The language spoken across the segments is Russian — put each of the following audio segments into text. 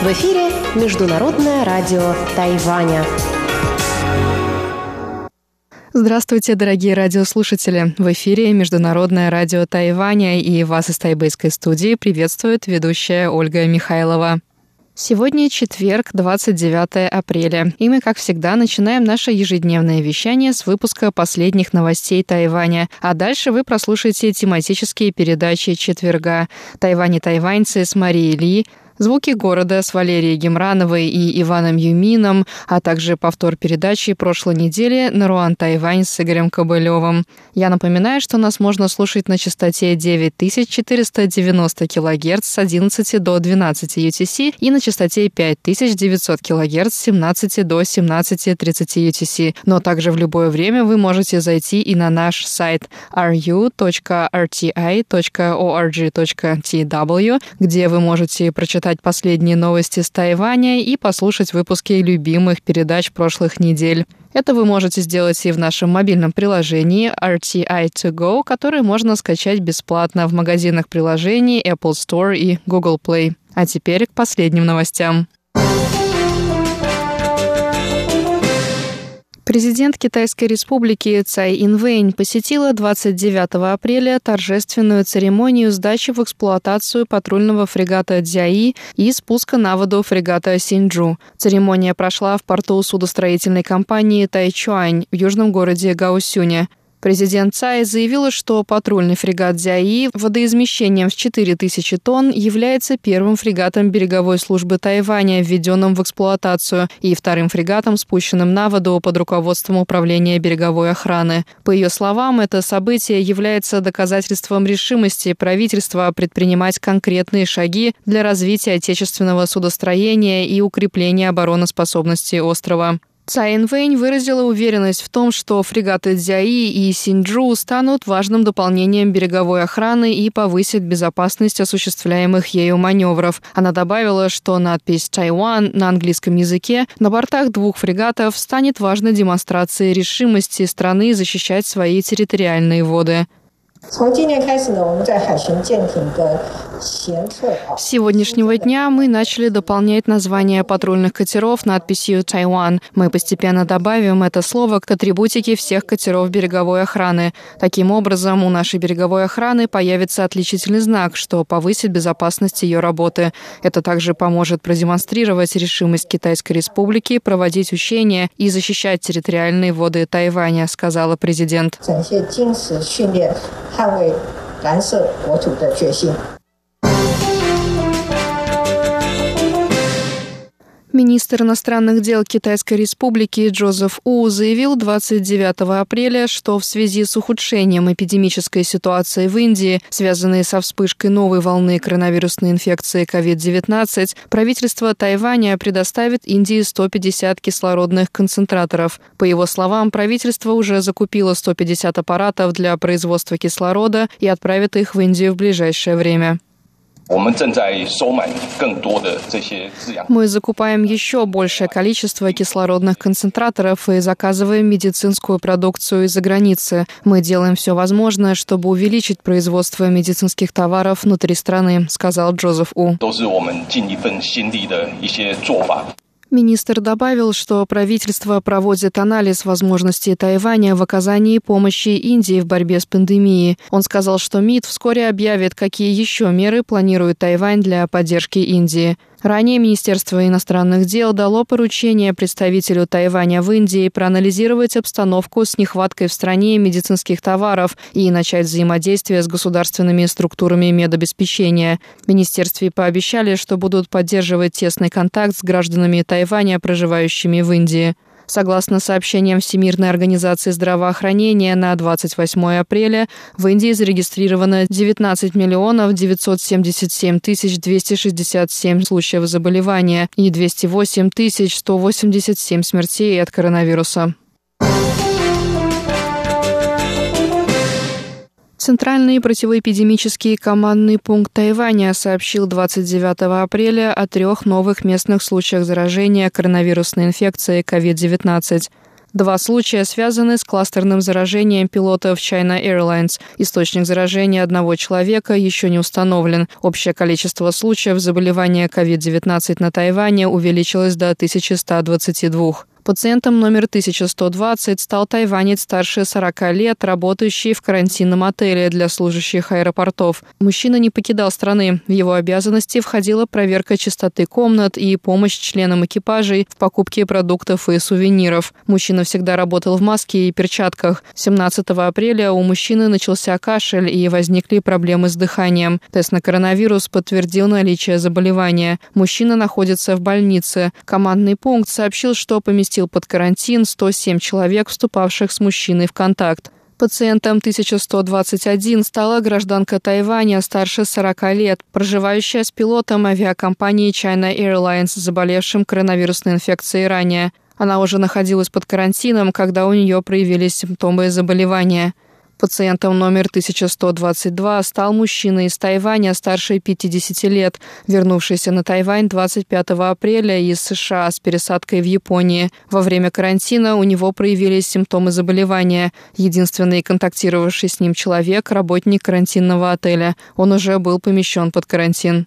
В эфире Международное радио Тайваня. Здравствуйте, дорогие радиослушатели! В эфире Международное радио Тайваня и вас из тайбэйской студии приветствует ведущая Ольга Михайлова. Сегодня четверг, 29 апреля, и мы, как всегда, начинаем наше ежедневное вещание с выпуска последних новостей Тайваня. А дальше вы прослушаете тематические передачи четверга. «Тайвань и тайваньцы» с Марией Ли, Звуки города с Валерией Гемрановой и Иваном Юмином, а также повтор передачи прошлой недели «Наруан Тайвань» с Игорем Кобылевым. Я напоминаю, что нас можно слушать на частоте 9490 кГц с 11 до 12 UTC и на частоте 5900 кГц с 17 до 17.30 UTC. Но также в любое время вы можете зайти и на наш сайт ru.rti.org.tw, где вы можете прочитать прочитать последние новости с Тайваня и послушать выпуски любимых передач прошлых недель. Это вы можете сделать и в нашем мобильном приложении RTI2Go, которое можно скачать бесплатно в магазинах приложений Apple Store и Google Play. А теперь к последним новостям. Президент Китайской республики Цай Инвэнь посетила 29 апреля торжественную церемонию сдачи в эксплуатацию патрульного фрегата «Дзяи» и спуска на воду фрегата «Синджу». Церемония прошла в порту судостроительной компании Тайчуань в южном городе Гаусюне. Президент Цай заявила, что патрульный фрегат «Дзяи» водоизмещением в 4000 тонн является первым фрегатом береговой службы Тайваня, введенным в эксплуатацию, и вторым фрегатом, спущенным на воду под руководством Управления береговой охраны. По ее словам, это событие является доказательством решимости правительства предпринимать конкретные шаги для развития отечественного судостроения и укрепления обороноспособности острова. Цай Вэнь выразила уверенность в том, что фрегаты Дзяи и Синджу станут важным дополнением береговой охраны и повысят безопасность осуществляемых ею маневров. Она добавила, что надпись «Тайван» на английском языке на бортах двух фрегатов станет важной демонстрацией решимости страны защищать свои территориальные воды. С сегодняшнего дня мы начали дополнять название патрульных катеров надписью «Тайван». Мы постепенно добавим это слово к атрибутике всех катеров береговой охраны. Таким образом, у нашей береговой охраны появится отличительный знак, что повысит безопасность ее работы. Это также поможет продемонстрировать решимость Китайской Республики проводить учения и защищать территориальные воды Тайваня, сказала президент. 捍卫蓝色国土的决心。Министр иностранных дел Китайской Республики Джозеф У заявил 29 апреля, что в связи с ухудшением эпидемической ситуации в Индии, связанной со вспышкой новой волны коронавирусной инфекции COVID-19, правительство Тайваня предоставит Индии 150 кислородных концентраторов. По его словам, правительство уже закупило 150 аппаратов для производства кислорода и отправит их в Индию в ближайшее время. Мы закупаем еще большее количество кислородных концентраторов и заказываем медицинскую продукцию из-за границы. Мы делаем все возможное, чтобы увеличить производство медицинских товаров внутри страны, сказал Джозеф У. Министр добавил, что правительство проводит анализ возможностей Тайваня в оказании помощи Индии в борьбе с пандемией. Он сказал, что МИД вскоре объявит, какие еще меры планирует Тайвань для поддержки Индии. Ранее Министерство иностранных дел дало поручение представителю Тайваня в Индии проанализировать обстановку с нехваткой в стране медицинских товаров и начать взаимодействие с государственными структурами медобеспечения. В министерстве пообещали, что будут поддерживать тесный контакт с гражданами Тайваня, проживающими в Индии. Согласно сообщениям Всемирной организации здравоохранения, на 28 апреля в Индии зарегистрировано 19 миллионов 977 тысяч 267 случаев заболевания и 208 тысяч 187 смертей от коронавируса. Центральный противоэпидемический командный пункт Тайваня сообщил 29 апреля о трех новых местных случаях заражения коронавирусной инфекцией COVID-19. Два случая связаны с кластерным заражением пилотов China Airlines. Источник заражения одного человека еще не установлен. Общее количество случаев заболевания COVID-19 на Тайване увеличилось до 1122. Пациентом номер 1120 стал тайванец старше 40 лет, работающий в карантинном отеле для служащих аэропортов. Мужчина не покидал страны. В его обязанности входила проверка чистоты комнат и помощь членам экипажей в покупке продуктов и сувениров. Мужчина всегда работал в маске и перчатках. 17 апреля у мужчины начался кашель и возникли проблемы с дыханием. Тест на коронавирус подтвердил наличие заболевания. Мужчина находится в больнице. Командный пункт сообщил, что поместил поместил под карантин 107 человек, вступавших с мужчиной в контакт. Пациентом 1121 стала гражданка Тайваня старше 40 лет, проживающая с пилотом авиакомпании China Airlines, заболевшим коронавирусной инфекцией ранее. Она уже находилась под карантином, когда у нее проявились симптомы заболевания. Пациентом номер 1122 стал мужчина из Тайваня старше 50 лет, вернувшийся на Тайвань 25 апреля из США с пересадкой в Японии. Во время карантина у него проявились симптомы заболевания. Единственный контактировавший с ним человек – работник карантинного отеля. Он уже был помещен под карантин.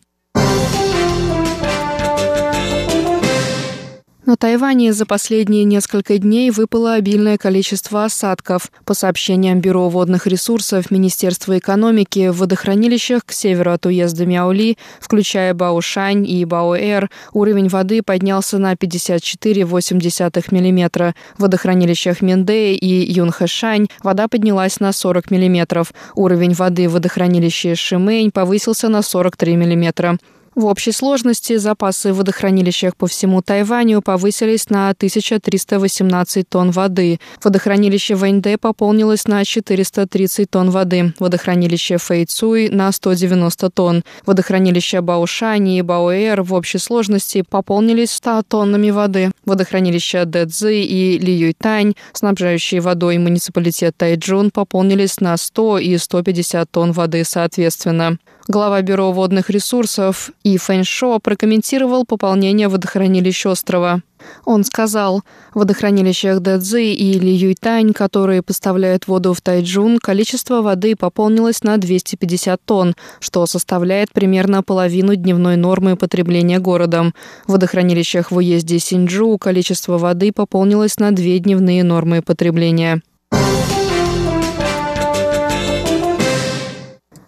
На Тайване за последние несколько дней выпало обильное количество осадков. По сообщениям Бюро водных ресурсов Министерства экономики, в водохранилищах к северу от уезда Мяули, включая Баошань и Баоэр, уровень воды поднялся на 54,8 мм. В водохранилищах Миндэ и Юнхэшань вода поднялась на 40 мм. Уровень воды в водохранилище Шимэнь повысился на 43 мм. В общей сложности запасы в водохранилищах по всему Тайваню повысились на 1318 тонн воды. Водохранилище Вэньдэ пополнилось на 430 тонн воды. Водохранилище Фэйцуй на 190 тонн. Водохранилища Баошани и Баоэр в общей сложности пополнились 100 тоннами воды. Водохранилища Дэцзы и Лиюйтань, снабжающие водой муниципалитет Тайджун, пополнились на 100 и 150 тонн воды соответственно. Глава Бюро водных ресурсов И Фэншо прокомментировал пополнение водохранилищ острова. Он сказал, в водохранилищах Дэцзы и Ли Юйтань, которые поставляют воду в Тайджун, количество воды пополнилось на 250 тонн, что составляет примерно половину дневной нормы потребления городом. В водохранилищах в уезде Синджу количество воды пополнилось на две дневные нормы потребления.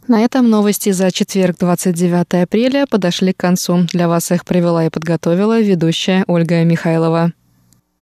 На этом новости за четверг, 29 апреля, подошли к концу. Для вас их провела и подготовила ведущая Ольга Михайлова.